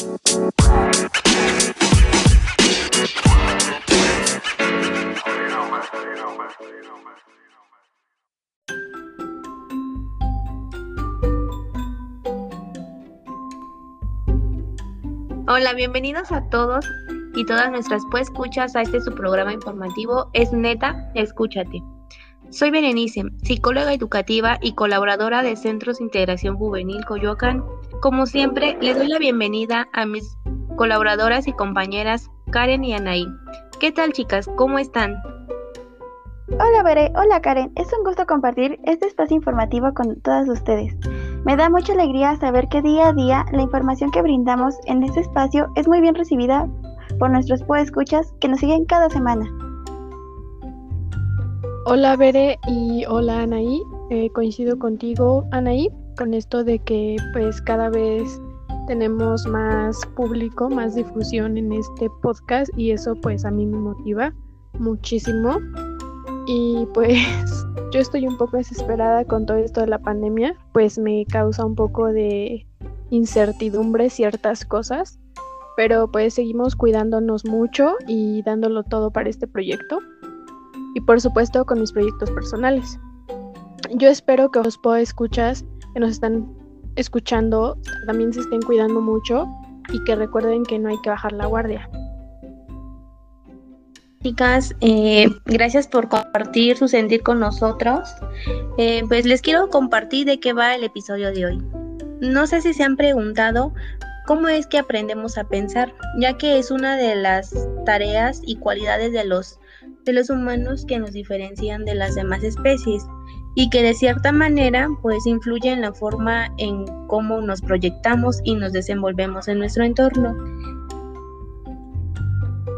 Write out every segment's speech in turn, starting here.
Hola, bienvenidos a todos y todas nuestras pues escuchas a este su programa informativo Es Neta, Escúchate. Soy Berenice, psicóloga educativa y colaboradora de Centros de Integración Juvenil Coyoacán. Como siempre, les doy la bienvenida a mis colaboradoras y compañeras Karen y Anaí. ¿Qué tal chicas? ¿Cómo están? Hola Bere, hola Karen, es un gusto compartir este espacio informativo con todas ustedes. Me da mucha alegría saber que día a día la información que brindamos en este espacio es muy bien recibida por nuestros escuchas que nos siguen cada semana. Hola Bere y hola Anaí, eh, coincido contigo Anaí con esto de que pues cada vez tenemos más público, más difusión en este podcast y eso pues a mí me motiva muchísimo. Y pues yo estoy un poco desesperada con todo esto de la pandemia, pues me causa un poco de incertidumbre ciertas cosas, pero pues seguimos cuidándonos mucho y dándolo todo para este proyecto y por supuesto con mis proyectos personales. Yo espero que los escuchas que nos están escuchando también se estén cuidando mucho y que recuerden que no hay que bajar la guardia. Chicas, eh, gracias por compartir su sentir con nosotros. Eh, pues les quiero compartir de qué va el episodio de hoy. No sé si se han preguntado cómo es que aprendemos a pensar, ya que es una de las tareas y cualidades de los, de los humanos que nos diferencian de las demás especies y que de cierta manera pues influye en la forma en cómo nos proyectamos y nos desenvolvemos en nuestro entorno.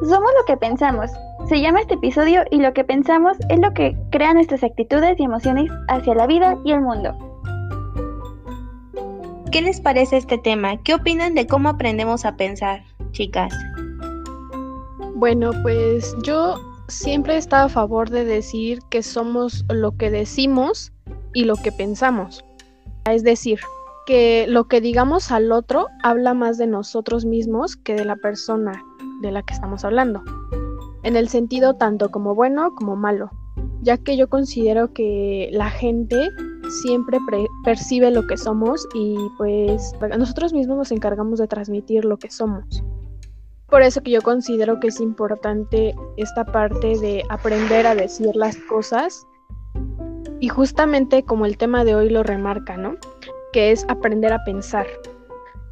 Somos lo que pensamos, se llama este episodio y lo que pensamos es lo que crea nuestras actitudes y emociones hacia la vida y el mundo. ¿Qué les parece este tema? ¿Qué opinan de cómo aprendemos a pensar, chicas? Bueno, pues yo siempre he estado a favor de decir que somos lo que decimos y lo que pensamos. Es decir, que lo que digamos al otro habla más de nosotros mismos que de la persona de la que estamos hablando en el sentido tanto como bueno como malo, ya que yo considero que la gente siempre percibe lo que somos y pues nosotros mismos nos encargamos de transmitir lo que somos. Por eso que yo considero que es importante esta parte de aprender a decir las cosas y justamente como el tema de hoy lo remarca, ¿no? Que es aprender a pensar,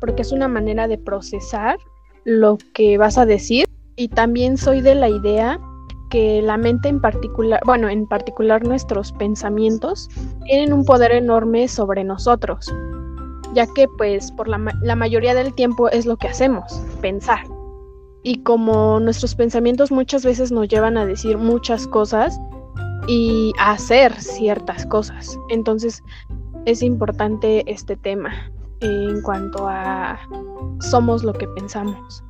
porque es una manera de procesar lo que vas a decir y también soy de la idea que la mente en particular, bueno, en particular nuestros pensamientos, tienen un poder enorme sobre nosotros, ya que pues por la, la mayoría del tiempo es lo que hacemos, pensar. Y como nuestros pensamientos muchas veces nos llevan a decir muchas cosas y a hacer ciertas cosas, entonces es importante este tema en cuanto a somos lo que pensamos.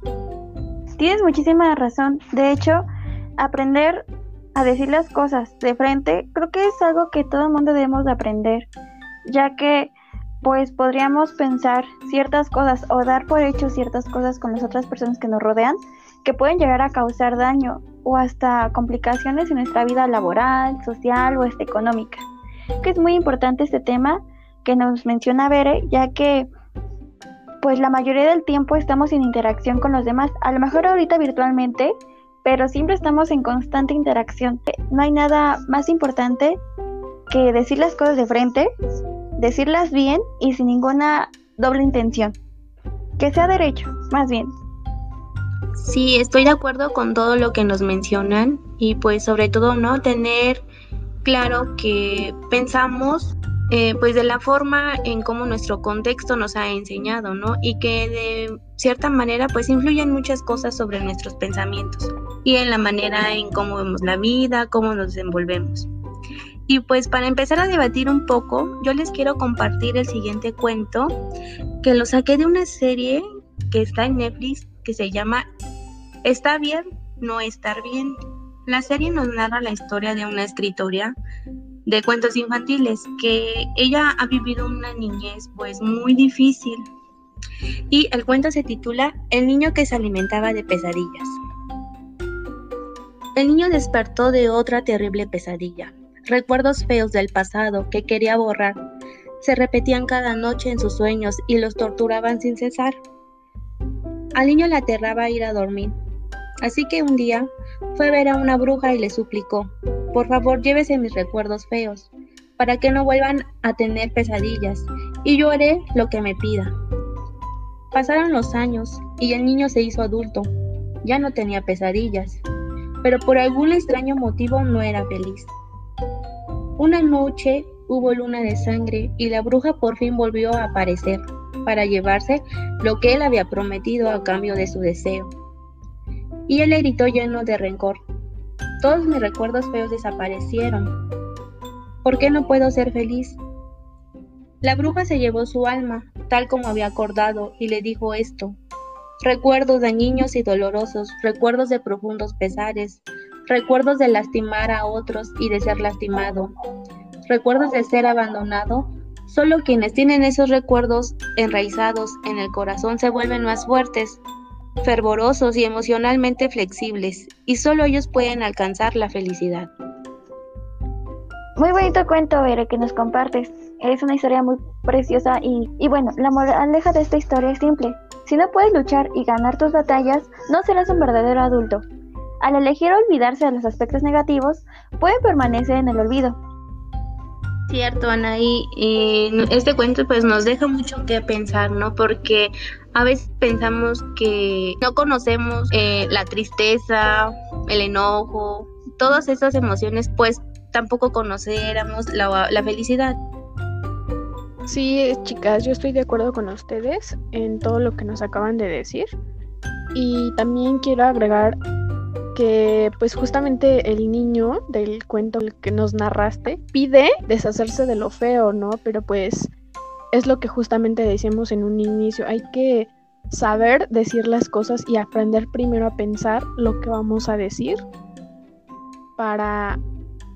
Tienes muchísima razón. De hecho, aprender a decir las cosas de frente creo que es algo que todo el mundo debemos de aprender, ya que pues podríamos pensar ciertas cosas o dar por hecho ciertas cosas con las otras personas que nos rodean que pueden llegar a causar daño o hasta complicaciones en nuestra vida laboral, social o hasta económica. Que es muy importante este tema que nos menciona Bere, ya que pues la mayoría del tiempo estamos en interacción con los demás, a lo mejor ahorita virtualmente, pero siempre estamos en constante interacción. No hay nada más importante que decir las cosas de frente, decirlas bien y sin ninguna doble intención. Que sea derecho, más bien. Sí, estoy de acuerdo con todo lo que nos mencionan y pues sobre todo no tener claro que pensamos eh, pues de la forma en cómo nuestro contexto nos ha enseñado, ¿no? Y que de cierta manera pues influyen muchas cosas sobre nuestros pensamientos y en la manera en cómo vemos la vida, cómo nos desenvolvemos. Y pues para empezar a debatir un poco, yo les quiero compartir el siguiente cuento que lo saqué de una serie que está en Netflix que se llama Está bien, no estar bien. La serie nos narra la historia de una escritora de cuentos infantiles, que ella ha vivido una niñez pues muy difícil Y el cuento se titula El niño que se alimentaba de pesadillas. El niño despertó de otra terrible pesadilla. Recuerdos feos del pasado que quería borrar se repetían cada noche en sus sueños y los torturaban sin cesar. Al niño le aterraba ir a dormir, así que un día fue a ver a una bruja y le suplicó, por favor llévese mis recuerdos feos, para que no vuelvan a tener pesadillas, y yo haré lo que me pida. Pasaron los años y el niño se hizo adulto, ya no tenía pesadillas, pero por algún extraño motivo no era feliz. Una noche hubo luna de sangre y la bruja por fin volvió a aparecer para llevarse lo que él había prometido a cambio de su deseo. Y él le gritó lleno de rencor, todos mis recuerdos feos desaparecieron. ¿Por qué no puedo ser feliz? La bruja se llevó su alma, tal como había acordado, y le dijo esto. Recuerdos dañinos y dolorosos, recuerdos de profundos pesares, recuerdos de lastimar a otros y de ser lastimado, recuerdos de ser abandonado. Solo quienes tienen esos recuerdos enraizados en el corazón se vuelven más fuertes, fervorosos y emocionalmente flexibles, y solo ellos pueden alcanzar la felicidad. Muy bonito cuento, Vere, que nos compartes. Es una historia muy preciosa y, y bueno, la moraleja de esta historia es simple. Si no puedes luchar y ganar tus batallas, no serás un verdadero adulto. Al elegir olvidarse de los aspectos negativos, pueden permanecer en el olvido. Cierto, Anaí. este cuento pues nos deja mucho que pensar, ¿no? Porque a veces pensamos que no conocemos eh, la tristeza, el enojo, todas esas emociones, pues tampoco conociéramos la, la felicidad. Sí, chicas, yo estoy de acuerdo con ustedes en todo lo que nos acaban de decir. Y también quiero agregar que pues justamente el niño del cuento que nos narraste pide deshacerse de lo feo, ¿no? Pero pues es lo que justamente decíamos en un inicio, hay que saber decir las cosas y aprender primero a pensar lo que vamos a decir para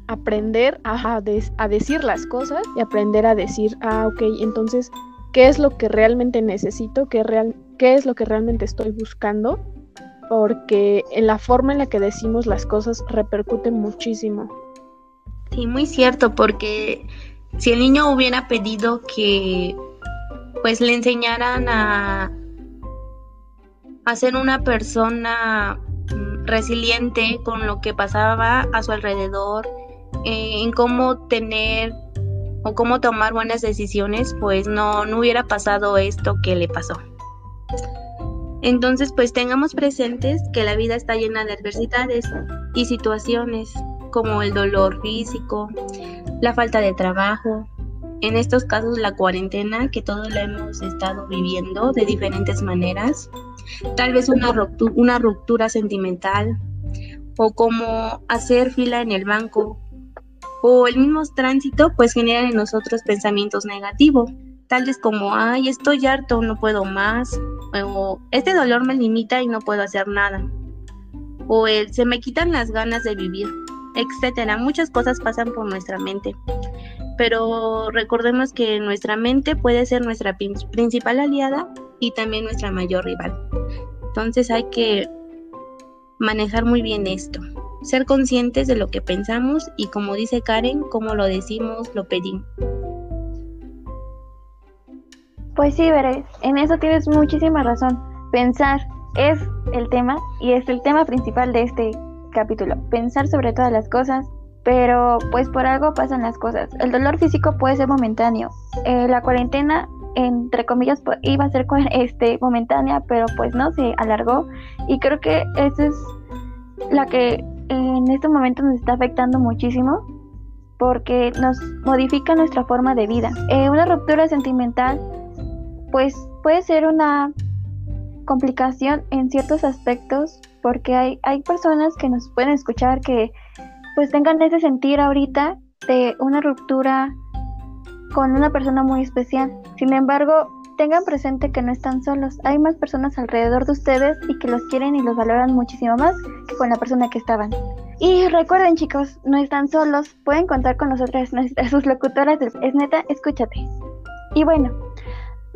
aprender a, decir las cosas y aprender a decir, ah, ok, entonces, ¿qué es lo que realmente necesito? ¿Qué, real, qué es lo que realmente estoy buscando? Porque en la forma en la que decimos las cosas repercute muchísimo. Sí, muy cierto, porque si el niño hubiera pedido que pues le enseñaran a, a ser una persona mm, resiliente con lo que pasaba a su alrededor, eh, en cómo tener o cómo tomar buenas decisiones, pues no, no hubiera pasado esto que le pasó. Entonces, pues tengamos presentes que la vida está llena de adversidades y situaciones como el dolor físico, la falta de trabajo, en estos casos la cuarentena que todos la hemos estado viviendo de diferentes maneras, tal vez una ruptura, sentimental o como hacer fila en el banco o el mismo tránsito pues generan en nosotros pensamientos negativos, tales como, ay, estoy harto, no puedo más, o este dolor me limita y no puedo hacer nada, o el se me quitan las ganas de vivir, etcétera. Muchas cosas pasan por nuestra mente, pero recordemos que nuestra mente puede ser nuestra principal aliada y también nuestra mayor rival. Entonces hay que manejar muy bien esto ser conscientes de lo que pensamos y como dice Karen, como lo decimos, lo pedimos. Pues sí, Veres, en eso tienes muchísima razón. Pensar es el tema y es el tema principal de este capítulo. Pensar sobre todas las cosas, pero pues por algo pasan las cosas. El dolor físico puede ser momentáneo. Eh, la cuarentena, entre comillas, iba a ser este, momentánea, pero pues no, se alargó. Y creo que esa es la que en este momento nos está afectando muchísimo porque nos modifica nuestra forma de vida. Eh, una ruptura sentimental pues puede ser una complicación en ciertos aspectos porque hay, hay personas que nos pueden escuchar que pues tengan ese sentir ahorita de una ruptura con una persona muy especial. Sin embargo, tengan presente que no están solos. Hay más personas alrededor de ustedes y que los quieren y los valoran muchísimo más que con la persona que estaban. Y recuerden chicos, no están solos, pueden contar con nosotras, sus locutoras Es neta, escúchate. Y bueno,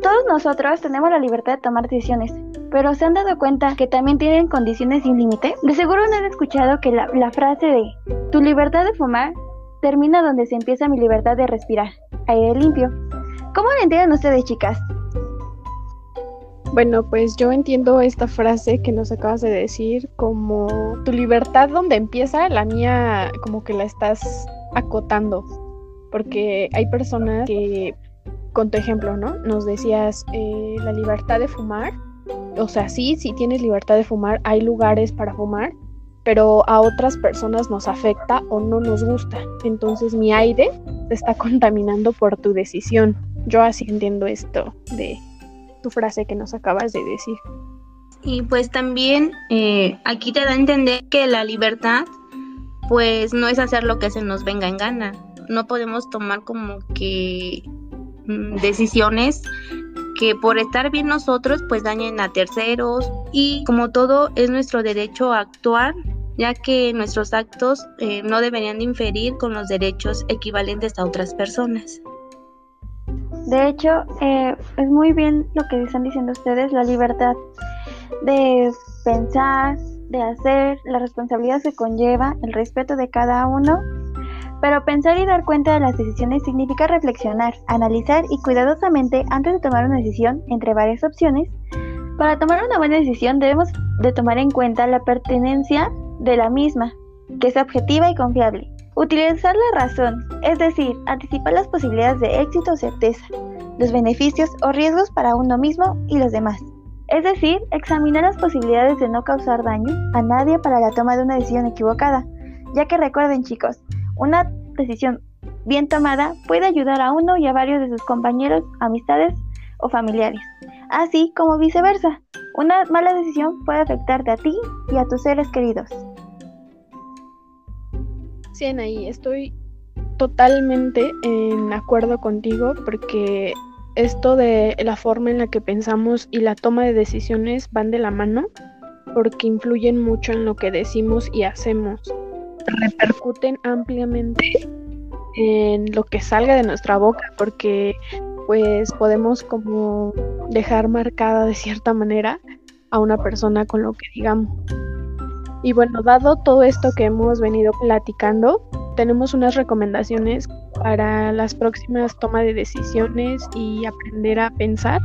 Todos nosotros tenemos la libertad de tomar decisiones, pero ¿se han dado cuenta que también tienen condiciones sin límite? De seguro no han escuchado que la, frase de tu libertad de fumar termina donde se empieza mi libertad de respirar, aire limpio. ¿Cómo lo entienden ustedes, chicas? Bueno, pues yo entiendo esta frase que nos acabas de decir como tu libertad donde empieza, la mía como que la estás acotando, porque hay personas que, con tu ejemplo, ¿no? Nos decías eh, la libertad de fumar, o sea, sí, si tienes libertad de fumar, hay lugares para fumar, pero a otras personas nos afecta o no nos gusta. Entonces mi aire se está contaminando por tu decisión. Yo así entiendo esto de tu frase que nos acabas de decir. Y pues también eh, aquí te da a entender que la libertad pues no es hacer lo que se nos venga en gana. No podemos tomar como que decisiones que por estar bien nosotros pues dañen a terceros y como todo es nuestro derecho a actuar ya que nuestros actos eh, no deberían de inferir con los derechos equivalentes a otras personas. De hecho, eh, es muy bien lo que están diciendo ustedes, la libertad de pensar, de hacer, la responsabilidad que conlleva, el respeto de cada uno. Pero pensar y dar cuenta de las decisiones significa reflexionar, analizar y cuidadosamente antes de tomar una decisión entre varias opciones. Para tomar una buena decisión debemos de tomar en cuenta la pertenencia de la misma, que sea objetiva y confiable. Utilizar la razón, es decir, anticipar las posibilidades de éxito o certeza, los beneficios o riesgos para uno mismo y los demás. Es decir, examinar las posibilidades de no causar daño a nadie para la toma de una decisión equivocada, ya que recuerden chicos, una decisión bien tomada puede ayudar a uno y a varios de sus compañeros, amistades o familiares, así como viceversa. Una mala decisión puede afectarte a ti y a tus seres queridos. Sí, ahí estoy totalmente en acuerdo contigo porque esto de la forma en la que pensamos y la toma de decisiones van de la mano porque influyen mucho en lo que decimos y hacemos. Repercuten ampliamente en lo que salga de nuestra boca porque pues podemos como dejar marcada de cierta manera a una persona con lo que digamos. Y bueno, dado todo esto que hemos venido platicando, tenemos unas recomendaciones para las próximas tomas de decisiones y aprender a pensar.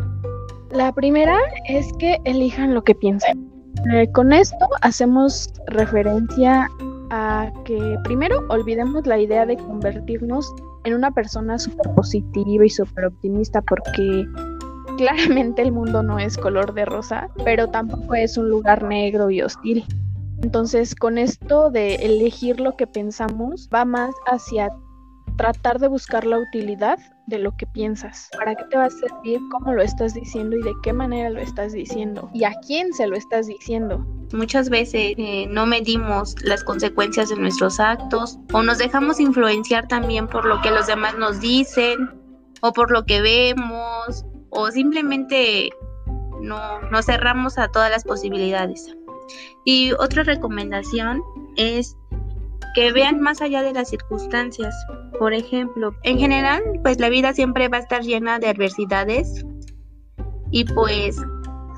La primera es que elijan lo que piensan. Eh, con esto hacemos referencia a que primero olvidemos la idea de convertirnos en una persona súper positiva y súper optimista porque claramente el mundo no es color de rosa, pero tampoco es un lugar negro y hostil. Entonces, con esto de elegir lo que pensamos, va más hacia tratar de buscar la utilidad de lo que piensas. ¿Para qué te va a servir? ¿Cómo lo estás diciendo y de qué manera lo estás diciendo? ¿Y a quién se lo estás diciendo? Muchas veces eh, no medimos las consecuencias de nuestros actos o nos dejamos influenciar también por lo que los demás nos dicen o por lo que vemos o simplemente no nos cerramos a todas las posibilidades. Y otra recomendación es que vean más allá de las circunstancias. Por ejemplo, en general, pues la vida siempre va a estar llena de adversidades y pues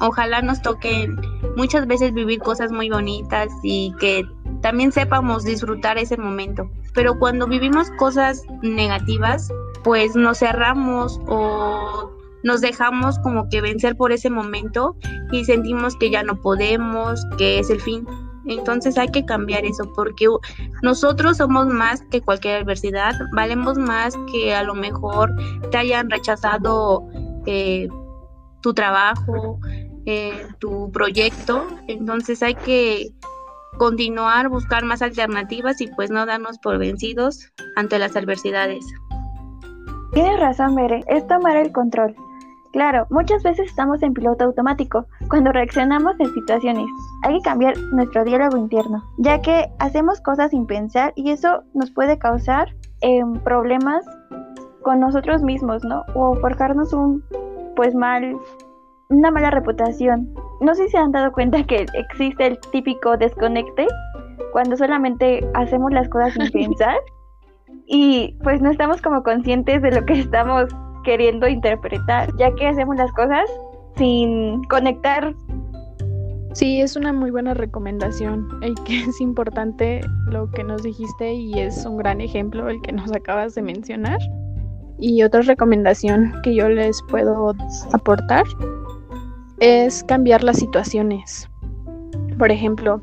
ojalá nos toquen muchas veces vivir cosas muy bonitas y que también sepamos disfrutar ese momento. Pero cuando vivimos cosas negativas, pues nos cerramos o nos dejamos como que vencer por ese momento y sentimos que ya no podemos, que es el fin. Entonces hay que cambiar eso porque nosotros somos más que cualquier adversidad, valemos más que a lo mejor te hayan rechazado eh, tu trabajo, eh, tu proyecto. Entonces hay que continuar, buscar más alternativas y pues no darnos por vencidos ante las adversidades. Tienes razón, Mere, es tomar el control. Claro, muchas veces estamos en piloto automático cuando reaccionamos en situaciones. Hay que cambiar nuestro diálogo interno, ya que hacemos cosas sin pensar y eso nos puede causar em, problemas con nosotros mismos, ¿no? O forjarnos un, pues mal, una mala reputación. No sé si se han dado cuenta que existe el típico desconecte cuando solamente hacemos las cosas sin pensar y pues no estamos como conscientes de lo que estamos queriendo interpretar, ya que hacemos las cosas sin conectar. Sí, es una muy buena recomendación y que es importante lo que nos dijiste y es un gran ejemplo el que nos acabas de mencionar. Y otra recomendación que yo les puedo aportar es cambiar las situaciones. Por ejemplo,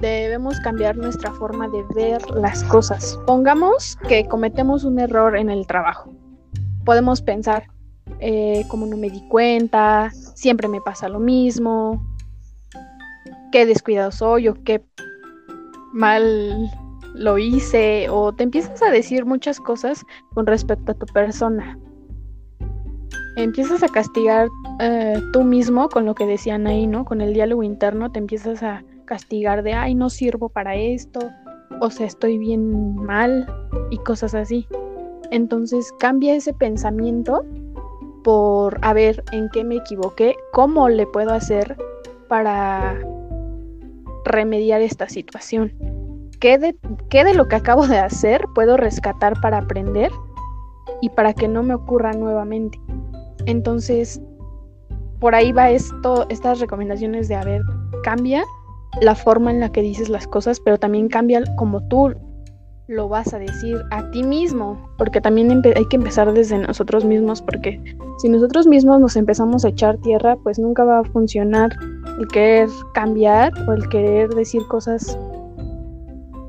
debemos cambiar nuestra forma de ver las cosas. Pongamos que cometemos un error en el trabajo. Podemos pensar, eh, como no me di cuenta, siempre me pasa lo mismo, qué descuidado soy o qué mal lo hice, o te empiezas a decir muchas cosas con respecto a tu persona. Empiezas a castigar eh, tú mismo con lo que decían ahí, ¿no? Con el diálogo interno te empiezas a castigar de, ay, no sirvo para esto, o sea, estoy bien mal y cosas así. Entonces cambia ese pensamiento por a ver en qué me equivoqué, cómo le puedo hacer para remediar esta situación. ¿Qué de, ¿Qué de lo que acabo de hacer puedo rescatar para aprender y para que no me ocurra nuevamente? Entonces, por ahí va esto, estas recomendaciones de, a ver, cambia la forma en la que dices las cosas, pero también cambia como tú lo vas a decir a ti mismo, porque también hay que empezar desde nosotros mismos, porque si nosotros mismos nos empezamos a echar tierra, pues nunca va a funcionar el querer cambiar o el querer decir cosas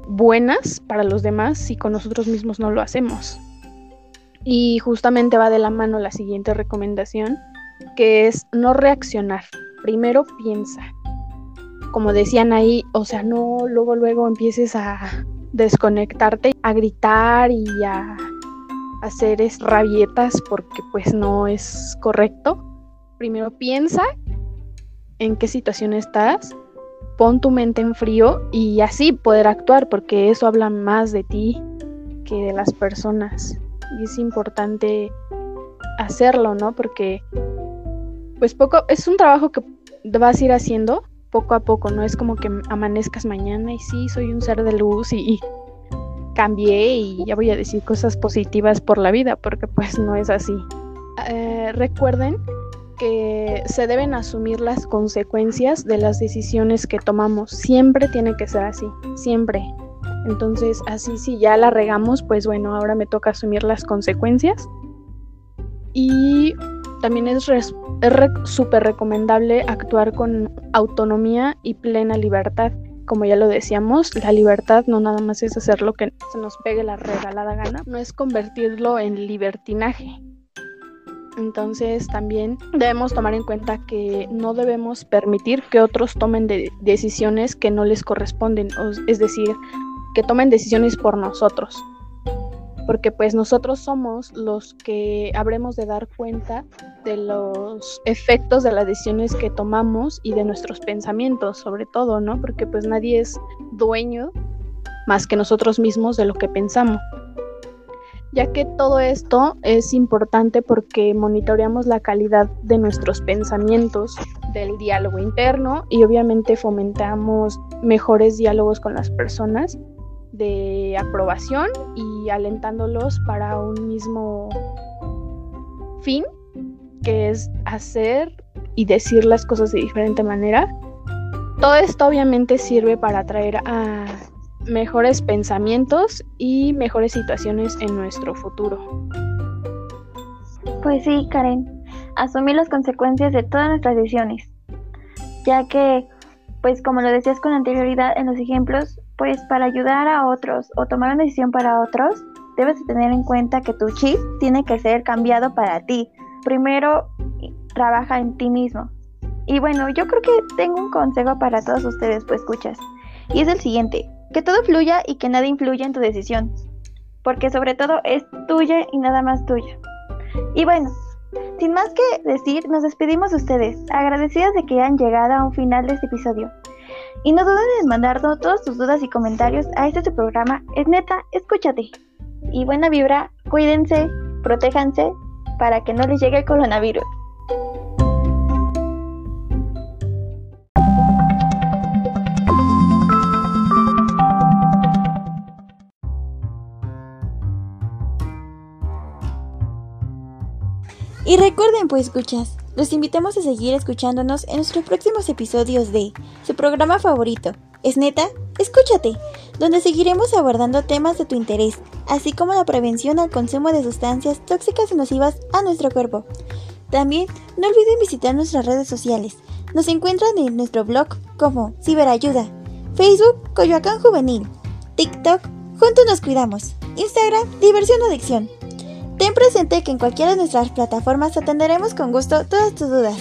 buenas para los demás si con nosotros mismos no lo hacemos. Y justamente va de la mano la siguiente recomendación, que es no reaccionar. Primero piensa. Como decían ahí, o sea, no luego luego empieces a desconectarte, a gritar y a hacer es rabietas porque pues no es correcto. Primero piensa en qué situación estás, pon tu mente en frío y así poder actuar porque eso habla más de ti que de las personas. Y es importante hacerlo, ¿no? Porque pues poco es un trabajo que vas a ir haciendo poco a poco, no es como que amanezcas mañana y sí, soy un ser de luz y, cambié y ya voy a decir cosas positivas por la vida, porque pues no es así. Eh, recuerden que se deben asumir las consecuencias de las decisiones que tomamos. Siempre tiene que ser así, siempre. Entonces, así si ya la regamos, pues bueno, ahora me toca asumir las consecuencias. Y también es súper recomendable actuar con autonomía y plena libertad. Como ya lo decíamos, la libertad no nada más es hacer lo que se nos pegue la regalada gana, no es convertirlo en libertinaje. Entonces también debemos tomar en cuenta que no debemos permitir que otros tomen decisiones que no les corresponden, es decir, que tomen decisiones por nosotros porque pues nosotros somos los que habremos de dar cuenta de los efectos de las decisiones que tomamos y de nuestros pensamientos, sobre todo, ¿no? Porque pues nadie es dueño más que nosotros mismos de lo que pensamos. Ya que todo esto es importante porque monitoreamos la calidad de nuestros pensamientos, del diálogo interno y obviamente fomentamos mejores diálogos con las personas de aprobación y alentándolos para un mismo fin, que es hacer y decir las cosas de diferente manera. Todo esto obviamente sirve para atraer a mejores pensamientos y mejores situaciones en nuestro futuro. Pues sí, Karen, asumir las consecuencias de todas nuestras decisiones, ya que, pues como lo decías con anterioridad en los ejemplos, pues para ayudar a otros o tomar una decisión para otros, debes tener en cuenta que tu chip tiene que ser cambiado para ti. Primero, trabaja en ti mismo. Y bueno, yo creo que tengo un consejo para todos ustedes, pues escuchas. Y es el siguiente, que todo fluya y que nada influya en tu decisión. Porque sobre todo es tuya y nada más tuya. Y bueno, sin más que decir, nos despedimos de ustedes, agradecidas de que hayan llegado a un final de este episodio. Y no duden en mandarnos todas tus dudas y comentarios a este programa. Es neta, escúchate. Y buena vibra, cuídense, protéjanse para que no les llegue el coronavirus. Y recuerden, pues escuchas, los invitamos a seguir escuchándonos en nuestros próximos episodios de su programa favorito. ¿Es neta? Escúchate, donde seguiremos abordando temas de tu interés, así como la prevención al consumo de sustancias tóxicas y nocivas a nuestro cuerpo. También no olviden visitar nuestras redes sociales. Nos encuentran en nuestro blog como Ciberayuda, Facebook Coyoacán Juvenil, TikTok Juntos nos cuidamos, Instagram Diversión Adicción. Ten presente que en cualquiera de nuestras plataformas atenderemos con gusto todas tus dudas.